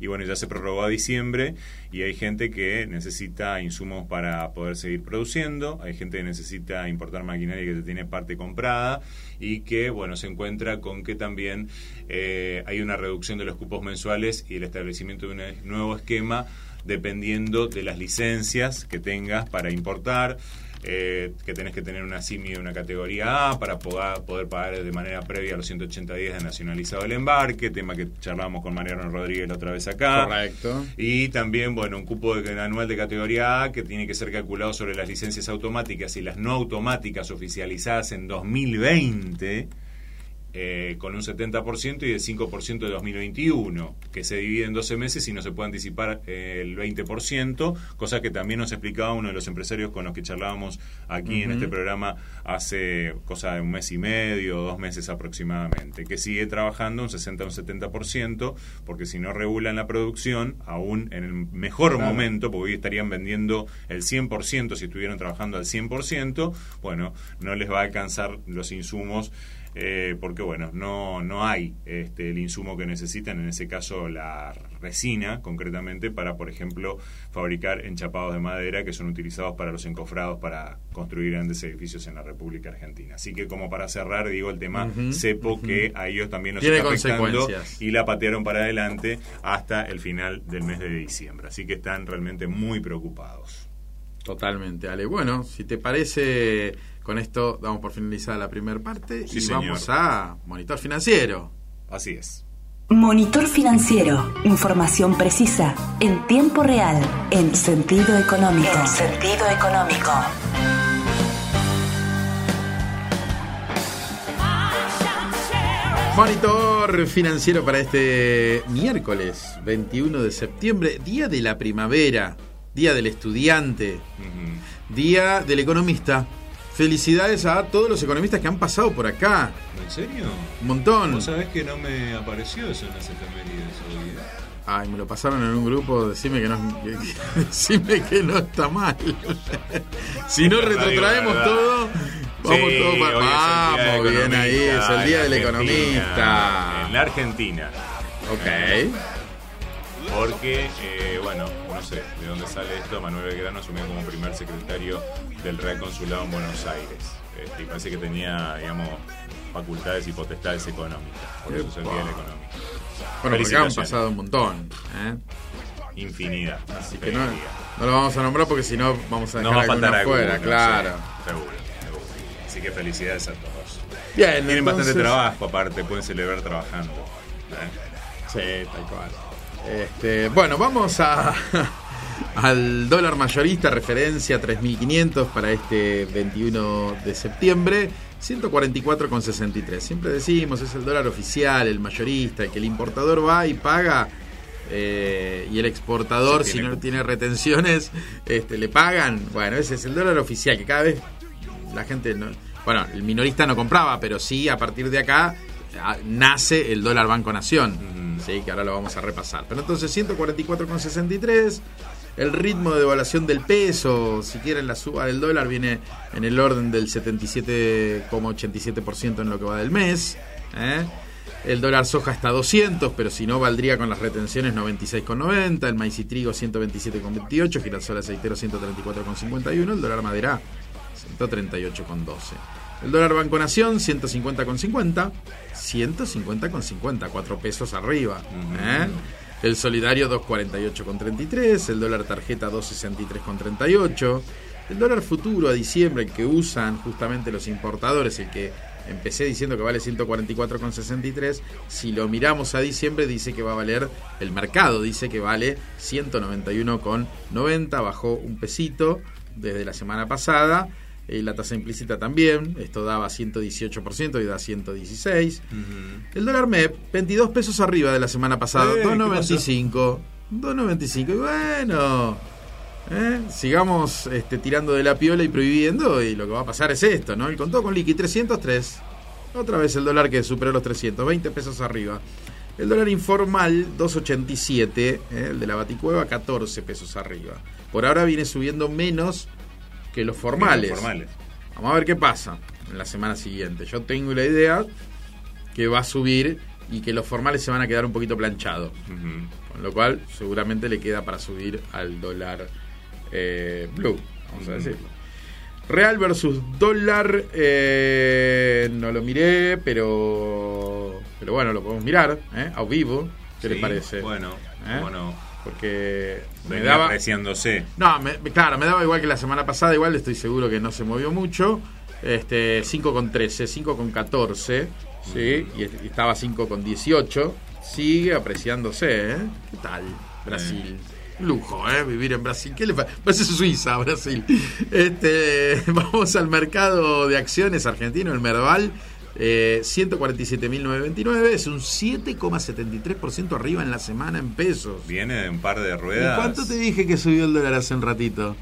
y bueno, ya se prorrogó a diciembre y hay gente que necesita insumos para poder seguir produciendo, hay gente que necesita importar maquinaria que tiene parte comprada y que, bueno, se encuentra con que también eh, hay una reducción de los cupos mensuales y el establecimiento de un nuevo esquema dependiendo de las licencias que tengas para importar. Eh, que tenés que tener una CIMI de una categoría A para poder, poder pagar de manera previa los 180 días de nacionalizado el embarque, tema que charlábamos con Mariano Rodríguez la otra vez acá. Correcto. Y también, bueno, un cupo de, anual de categoría A que tiene que ser calculado sobre las licencias automáticas y las no automáticas oficializadas en 2020 eh, con un 70% y el 5% de 2021, que se divide en 12 meses y no se puede anticipar eh, el 20%, cosa que también nos explicaba uno de los empresarios con los que charlábamos aquí en este programa hace cosa de un mes y medio, dos meses aproximadamente, que sigue trabajando un 60 o un 70%, porque si no regulan la producción, aún en el mejor momento, porque hoy estarían vendiendo el 100% si estuvieran trabajando al 100%, bueno, no les va a alcanzar los insumos eh, porque bueno, no, no hay este, el insumo que necesitan, en ese caso la resina concretamente, para por ejemplo fabricar enchapados de madera que son utilizados para los encofrados para construir grandes edificios en la República Argentina. Así que como para cerrar, digo el tema CEPO que a ellos también nos está afectando y la patearon para adelante hasta el final del mes de diciembre. Así que están realmente muy preocupados. Totalmente, Ale. Bueno, si te parece con esto damos por finalizada la primera parte y vamos a Monitor Financiero. Así es. Monitor Financiero. Información precisa, en tiempo real, en sentido económico. En sentido económico. Monitor financiero para este miércoles 21 de septiembre, día de la primavera, día del estudiante, día del economista. Felicidades a todos los economistas que han pasado por acá. ¿En serio? Un montón. ¿Vos sabés que no me apareció eso en las efemérides hoy? ¿eh? Ay, me lo pasaron en un grupo, decime que no, decime que no está mal. si no retrotraemos todo, vamos todos para... Vamos, bien ahí, es el día del economista. En la Argentina. Ok. Porque, eh, bueno, no sé de dónde sale esto, Manuel Belgrano asumió como primer secretario del Real Consulado en Buenos Aires. Este, y parece que tenía, digamos, facultades y potestades económicas. Por eso se el Día Bueno, porque han pasado un montón. ¿eh? Infinidad. Así que no, no, lo vamos a nombrar porque si no vamos a dejar no va a faltar afuera, claro. seguro, seguro. Así que felicidades a todos. Bien, Tienen bastante trabajo aparte, pueden celebrar trabajando. ¿eh? Sí, tal cual. Este, bueno, vamos a, al dólar mayorista, referencia 3.500 para este 21 de septiembre. 144,63. Siempre decimos, es el dólar oficial, el mayorista, el que el importador va y paga eh, y el exportador, si no tiene retenciones, este, le pagan. Bueno, ese es el dólar oficial, que cada vez la gente no. Bueno, el minorista no compraba, pero sí a partir de acá nace el dólar Banco Nación. Sí, que ahora lo vamos a repasar. Pero entonces 144,63. El ritmo de devaluación del peso, si quieren la suba del dólar, viene en el orden del 77,87% en lo que va del mes. ¿eh? El dólar soja está a 200, pero si no valdría con las retenciones 96,90. El maíz y trigo 127,28. Girasol aceitero 134,51. El dólar madera 138,12. El dólar Banco Nación 150,50. 150,50. 4 pesos arriba. ¿eh? El solidario 248,33. El dólar tarjeta 263,38. El dólar futuro a diciembre, el que usan justamente los importadores, el que empecé diciendo que vale 144,63. Si lo miramos a diciembre, dice que va a valer, el mercado dice que vale 191,90. Bajó un pesito desde la semana pasada. Y la tasa implícita también, esto daba 118% y da 116. El dólar MEP, 22 pesos arriba de la semana pasada, 2.95. 2.95, y bueno, ¿eh? sigamos este, tirando de la piola y prohibiendo y lo que va a pasar es esto, ¿no? El contó con liqui 303. Otra vez el dólar que superó los 300, 20 pesos arriba. El dólar informal 2.87, ¿eh? el de la Baticueva 14 pesos arriba. Por ahora viene subiendo menos que los formales. formales. Vamos a ver qué pasa en la semana siguiente. Yo tengo la idea que va a subir y que los formales se van a quedar un poquito planchados. Con lo cual seguramente le queda para subir al dólar eh, blue, vamos a decirlo. Real versus dólar, eh, no lo miré, pero pero bueno, lo podemos mirar, ¿eh? a vivo. ¿Qué le parece? Bueno, ¿Eh? bueno. Porque me daba. apreciándose. No, claro, me daba igual que la semana pasada, igual estoy seguro que no se movió mucho. Este, 5 con 13, 5 con 14, ¿sí? Y, estaba 5 con 18. Sigue apreciándose, ¿eh? ¿Qué tal, Brasil? Lujo, ¿eh? Vivir en Brasil. ¿Qué le pasa? Pues es Suiza, Brasil. Este, vamos al mercado de acciones argentino, el Merval. Eh, 147.929 es un 7,73% arriba en la semana en pesos. Viene de un par de ruedas. ¿Y cuánto te dije que subió el dólar hace un ratito?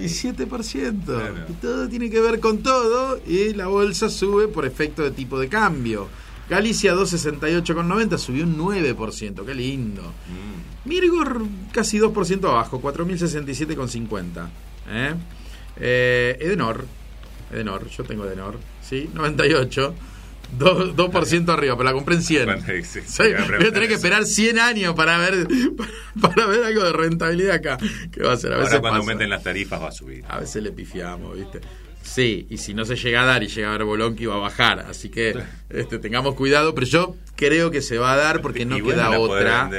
Y 7%. Y todo tiene que ver con todo y la bolsa sube por efecto de tipo de cambio. Galicia 268,90 subió un 9%, qué lindo. Mm. Mirgor casi 2% abajo, 4.067,50. ¿eh? ¿eh? Edenor, Edenor, yo tengo Edenor, ¿sí? 98. 2%, arriba, pero la compré en 100. voy a tener que esperar 100 años para ver para ver algo de rentabilidad acá. ¿Qué va a ser? A veces Ahora cuando aumenten las tarifas va a subir. A veces le pifiamos, ¿viste? Sí, y si no se llega a dar y llega a ver Bolonqui va a bajar. Así que este, tengamos cuidado, pero yo creo que se va a dar porque no queda otra.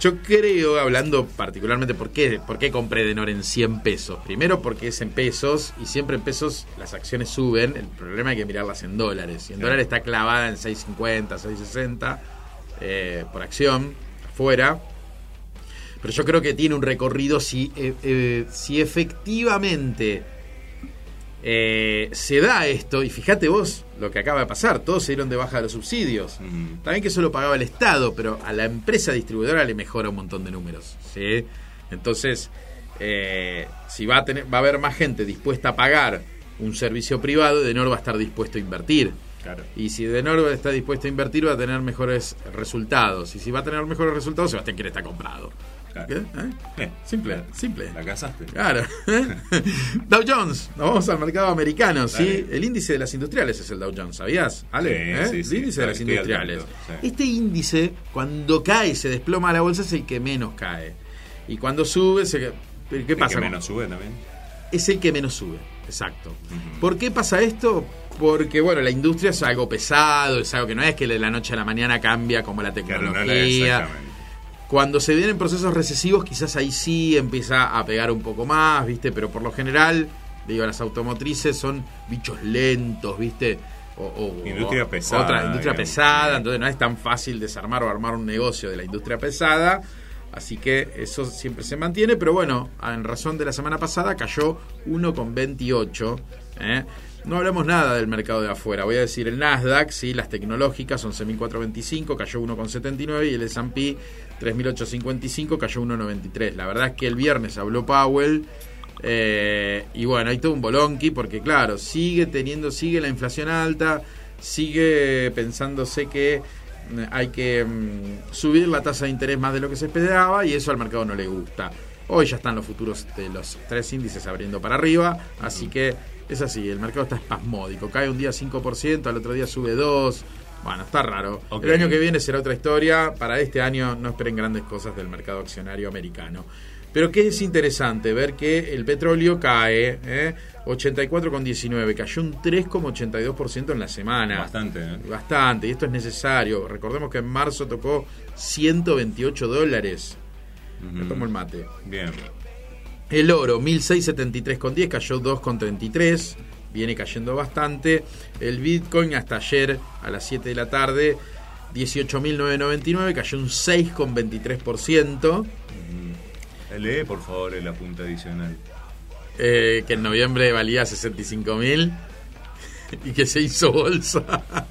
Yo. creo, hablando particularmente, ¿por qué, ¿por qué compré Denor en 100 pesos? Primero porque es en pesos y siempre en pesos las acciones suben. El problema hay que mirarlas en dólares. Y en dólares está clavada en 6.50, 6.60 eh, por acción, afuera. Pero yo creo que tiene un recorrido si, eh, eh, si efectivamente eh, se da esto, y fíjate vos lo que acaba de pasar, todos se dieron de baja de los subsidios. También que eso lo pagaba el Estado, pero a la empresa distribuidora le mejora un montón de números. ¿sí? Entonces, eh, si va a, tener, va a haber más gente dispuesta a pagar un servicio privado, Denor va a estar dispuesto a invertir. Y si Denor está dispuesto a invertir, va a tener mejores resultados. Y si va a tener mejores resultados, Sebastián quiere estar comprado. ¿Eh? Simple, simple. La casaste. Claro. Dow Jones, nos vamos al mercado americano, ¿sí? El índice de las industriales es el Dow Jones, ¿sabías? ¿Ale? ¿Eh? el índice de las industriales. Este índice, cuando cae, se desploma la bolsa, es el que menos cae. Y cuando sube, se... ¿qué pasa? El que menos sube también. Es el que menos sube, exacto. ¿Por qué pasa esto? Porque, bueno, la industria es algo pesado, es algo que no es que de la noche a la mañana cambia como la tecnología. Cuando se vienen procesos recesivos, quizás ahí sí empieza a pegar un poco más, ¿viste? Pero por lo general, digo, las automotrices son bichos lentos, ¿viste? O, industria pesada. Otra industria pesada, entonces no es tan fácil desarmar o armar un negocio de la industria pesada. Así que eso siempre se mantiene, pero bueno, en razón de la semana pasada cayó 1,28. ¿eh? no hablamos nada del mercado de afuera. Voy a decir el Nasdaq, sí, las tecnológicas 11.425, cayó 1,79 y el S&P 3.855 cayó 1,93. La verdad es que el viernes habló Powell eh, y bueno, hay todo un bolonqui porque claro, sigue teniendo, sigue la inflación alta, sigue pensándose que mm, hay que mm, subir la tasa de interés más de lo que se esperaba y eso al mercado no le gusta. Hoy ya están los futuros de los tres índices abriendo para arriba, así que es así, el mercado está espasmódico, cae un día 5%, al otro día sube 2%. Bueno, está raro. El año que viene será otra historia. Para este año no esperen grandes cosas del mercado accionario americano. Pero que es interesante ver que el petróleo cae, ¿eh? 84,19, cayó un 3,82% en la semana. Bastante, ¿eh? Bastante, y esto es necesario. Recordemos que en marzo tocó 128 dólares. Me tomo el mate. Bien. El oro, 1673,10, cayó 2,33. Viene cayendo bastante. El Bitcoin hasta ayer a las 7 de la tarde, 18.999, cayó un 6,23%. Lee, por favor, el apunte adicional. Eh, que en noviembre valía 65 mil y que se hizo bolsa.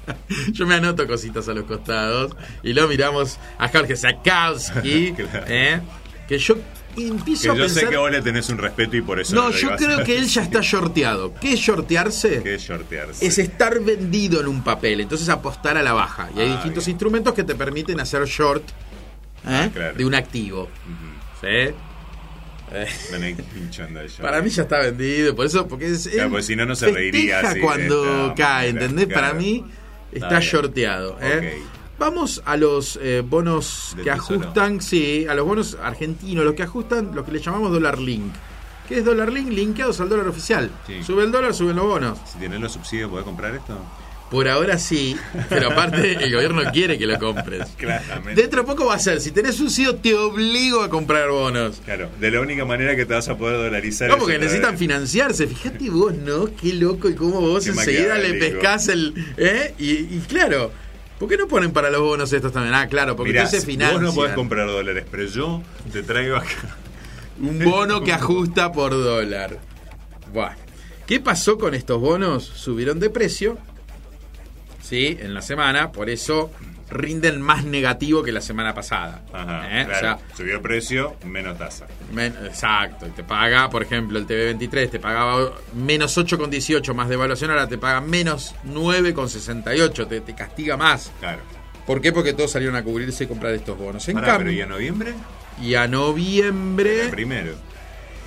Yo me anoto cositas a los costados y lo miramos a Jorge Sakowski, eh, que yo empiezo que yo sé que vos le tenés un respeto y por eso. No, yo creo que él ya está shorteado. ¿Qué es shortearse? ¿Qué es shortearse? Es estar vendido en un papel, entonces apostar a la baja. Y hay Ah, distintos bien. instrumentos que te permiten hacer short ¿eh? claro. de un activo. El short. Para mí ya está vendido, por eso, porque es. Claro, él porque si no, no se reiría así, cuando esta cae, ¿entendés? claro. Para mí está, Está shorteado. ¿eh? Vamos a los eh, bonos Del que tesoro. ajustan, sí, a los bonos argentinos, los que ajustan, lo que le llamamos dólar link. ¿Qué es dólar link? Linkeados al dólar oficial. Sí. Sube el dólar, suben los bonos. Si tenés los subsidios, ¿podés comprar esto? Por ahora sí, pero aparte el gobierno quiere que lo compres. Claramente. Dentro de poco va a ser, si tenés un te obligo a comprar bonos. Claro, de la única manera que te vas a poder dolarizar No, porque necesitan financiarse. Fíjate vos, ¿no? Qué loco y cómo vos Qué enseguida le pescás el. ¿Eh? Y, y claro, ¿por qué no ponen para los bonos estos también? Ah, claro, porque Mirá, entonces vos financian. no podés comprar dólares, pero yo te traigo acá. Un bono que ajusta por dólar. Bueno, ¿qué pasó con estos bonos? Subieron de precio. Sí, en la semana, por eso rinden más negativo que la semana pasada. Ajá, ¿Eh? O sea, Subió el precio, menos tasa. Men- exacto, y te paga, por ejemplo, el TV23 te pagaba menos 8,18 más de evaluación, ahora te paga menos 9,68, te, te castiga más. Claro. ¿Por qué? Porque todos salieron a cubrirse y comprar estos bonos. En Pará, cambio, pero ¿y en noviembre? y a noviembre... El primero.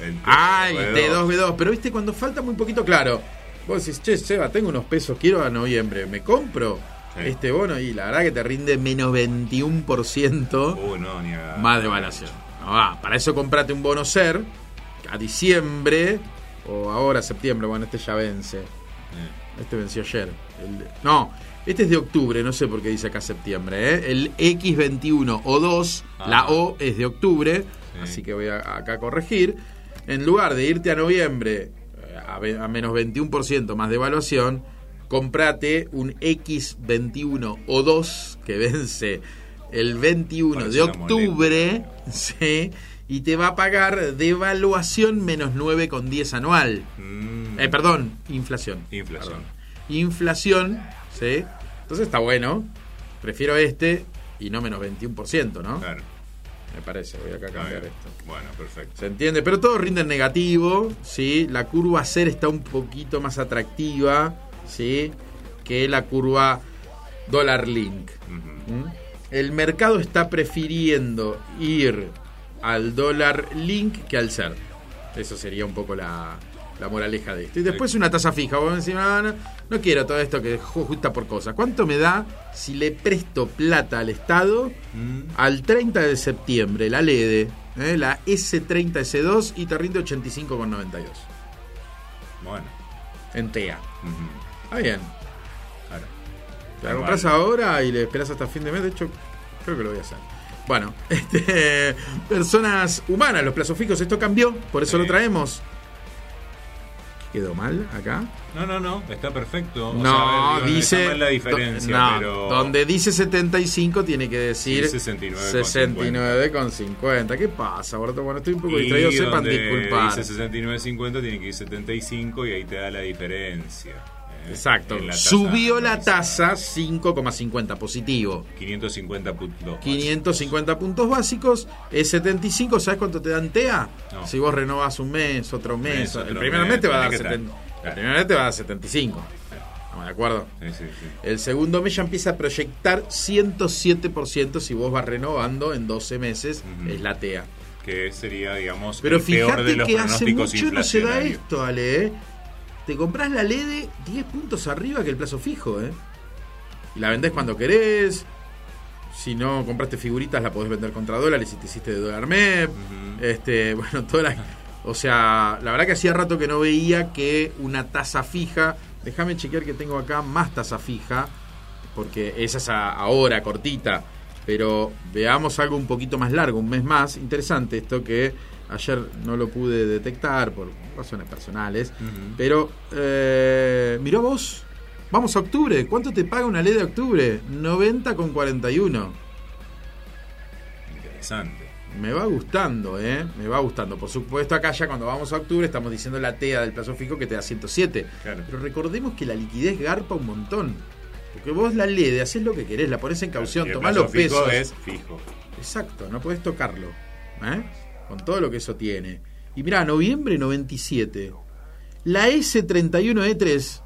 El Ay, T2B2. T2B2, pero viste, cuando falta muy poquito, claro. Vos decís, che, Seba, tengo unos pesos, quiero a noviembre, ¿me compro Sí. este bono? Y la verdad que te rinde menos 21%. Uh, no, ni a... Más de evaluación. No va. Para eso comprate un bono SER a diciembre o ahora septiembre. Bueno, este ya vence. Eh, Este venció ayer. El- no, este es de octubre, no sé por qué dice acá septiembre. ¿eh? El X21 o 2, Ah. la O es de octubre, Sí. así que voy a, acá a corregir. En lugar de irte a noviembre eh, a, a menos 21% más de evaluación, comprate un X21 o 2 que vence el 21 Parece de octubre, ¿sí? y te va a pagar de evaluación menos 9,10 anual. mm, Eh, perdón, inflación. Inflación. Perdón. Inflación, ¿sí? Entonces está bueno. Prefiero este y no menos 21%, ¿no? Claro. Me parece, voy acá a cambiar esto. Bueno, perfecto. ¿Se entiende? Pero todo rinde en negativo, ¿sí? La curva SER está un poquito más atractiva, ¿sí? Que la curva Dollar Link. ¿Mm? El mercado está prefiriendo ir al dólar link que al ser. Eso sería un poco la, la moraleja de esto. Y después una tasa fija. Vos decís, no, no, no quiero todo esto que justa por cosas. ¿Cuánto me da si le presto plata al Estado Mm, al 30 de septiembre, la LEDE, ¿eh? la S30S2 y te rinde 85,92 Bueno. en TEA? ujú, Está bien. Claro. La compras ahora y le esperas hasta fin de mes. De hecho, creo que lo voy a hacer. Bueno, este, personas humanas, los plazos fijos, esto cambió, por eso Sí. lo traemos. quedó mal acá? No, no, no, está perfecto. no, dice. la diferencia, pero. Donde dice 75 tiene que decir 69,50. con 50. ¿Qué pasa, Bueno, estoy un poco distraído, sepan disculpar. Dice 69,50 tiene que ir 75 y ahí te da la diferencia. ¿Eh? Exacto. Subió la tasa 5,50 positivo. 550 puntos. 550 puntos básicos. Es 75. ¿Sabes cuánto te dan TEA? Si vos renovas un mes, otro mes. el primer mes, te va a dar 70, el primer mes te va a dar 75. ¿Estamos de acuerdo? Sí, sí, sí. El segundo mes ya empieza a proyectar 107% si vos vas renovando en 12 meses. Es la TEA. Que sería, digamos, Pero el fíjate peor de los que hace mucho no se da esto, Ale. ¿eh? Te compras la LED 10 puntos arriba que el plazo fijo, ¿eh? Y la vendés cuando querés. Si no compraste figuritas, la podés vender contra dólares si te hiciste de dólar MEP. Este, bueno, toda O sea, la verdad que hacía rato que no veía que una tasa fija. Déjame chequear que tengo acá más tasa fija. Porque esa es ahora, cortita. Pero veamos algo un poquito más largo, un mes más. Interesante esto que Ayer no lo pude detectar por razones personales. Pero, eh, miró vos, vamos a octubre. ¿Cuánto te paga una ley de octubre? 90 con 41. Interesante. Me va gustando, ¿eh? Me va gustando. Por supuesto, acá ya cuando vamos a octubre estamos diciendo la TEA del plazo fijo que te da 107. Pero recordemos que la liquidez garpa un montón. Porque vos la LED haces lo que querés, la pones en caución, tomás los pesos. es fijo. Exacto, no podés tocarlo. ¿eh? con todo lo que eso tiene. Y mira, noviembre 97, la S31E3,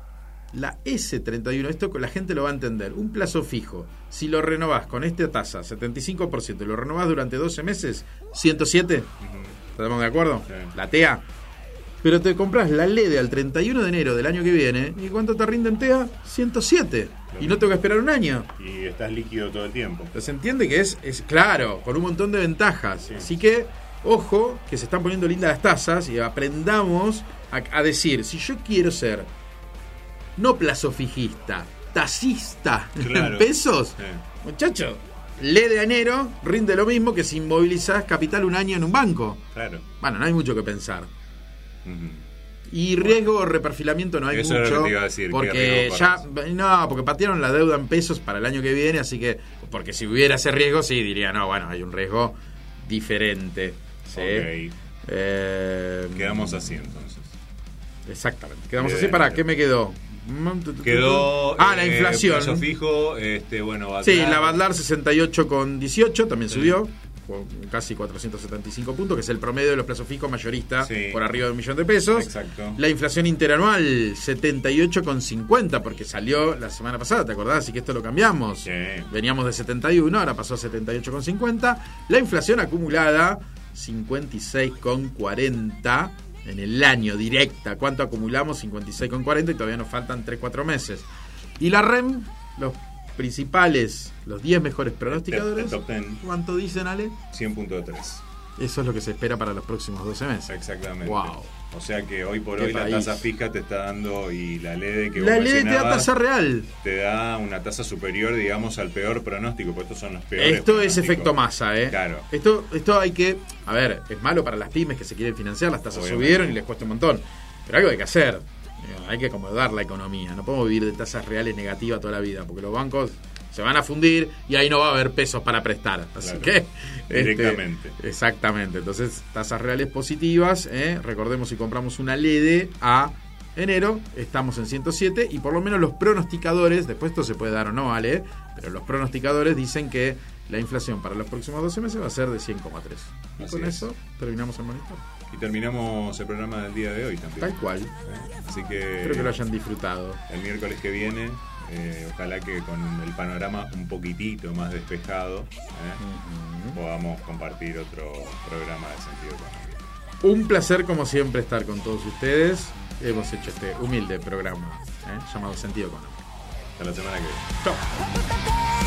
la S31, esto la gente lo va a entender, un plazo fijo, si lo renovás con esta tasa, 75%, lo renovás durante 12 meses, 107, ¿estamos de acuerdo? La TEA. Pero te compras la LED al 31 de enero del año que viene, ¿y cuánto te rinde en TEA? 107. y no tengo que esperar un año. Y estás líquido todo el tiempo. Se entiende que es, es claro, con un montón de ventajas. Así que Ojo, que se están poniendo lindas las tasas y aprendamos a, decir, si yo quiero ser no plazo fijista, tasista en pesos, muchacho, lee de enero rinde lo mismo que si inmovilizás capital un año en un banco. Claro. Bueno, no hay mucho que pensar. Y riesgo o reperfilamiento no hay mucho. porque ya. No, porque patearon la deuda en pesos para el año que viene, así que. Porque si hubiera ese riesgo, sí, diría, no, bueno, hay un riesgo diferente. Sí. Eh, quedamos así entonces. Exactamente. Quedamos así para qué me quedó. Quedó. Ah, la eh, inflación. fijo, este, bueno, Sí, la Badlar 68 con 18 también subió. Casi 475 puntos, que es el promedio de los plazos fijos mayoristas por arriba de un millón de pesos. Exacto. La inflación interanual 78,50, porque salió la semana pasada, ¿te acordás? Así que esto lo cambiamos. Veníamos de 71, ahora pasó a 78,50. La inflación acumulada 56,40 en el año directa. ¿Cuánto acumulamos? 56,40 y todavía nos faltan 3-4 meses. Y la REM, los principales, los 10 mejores pronosticadores. ¿Cuánto dicen, Ale? 100.3. Eso es lo que se espera para los próximos 12 meses. Exactamente. Wow. O sea que hoy por hoy la tasa fija te está dando y la LED que La LED te da tasa real. Te da una tasa superior, digamos, al peor pronóstico, porque estos son los peores. Esto es efecto masa, ¿eh? Claro. Esto, esto hay que. A ver, es malo para las pymes que se quieren financiar, las tasas subieron y les cuesta un montón. Pero algo hay que hacer. Hay que acomodar la economía. No podemos vivir de tasas reales negativas toda la vida, porque los bancos se van a fundir y ahí no va a haber pesos para prestar. Así que. Este, Directamente. exactamente. Entonces, tasas reales positivas. ¿eh? Recordemos si compramos una LED a enero, estamos en 107 y por lo menos los pronosticadores, después esto se puede dar o no, ¿vale? Pero los pronosticadores dicen que la inflación para los próximos 12 meses va a ser de 100,3. Y con eso terminamos el monitor. Y terminamos el programa del día de hoy también. Tal cual. Así que. Espero que lo hayan disfrutado. El miércoles que viene eh, ojalá que con el panorama un poquitito más despejado ¿eh? podamos compartir otro programa de sentido económico. Un placer como siempre estar con todos ustedes. Hemos hecho este humilde programa ¿eh? llamado Sentido Económico. Hasta la semana que viene. Chao.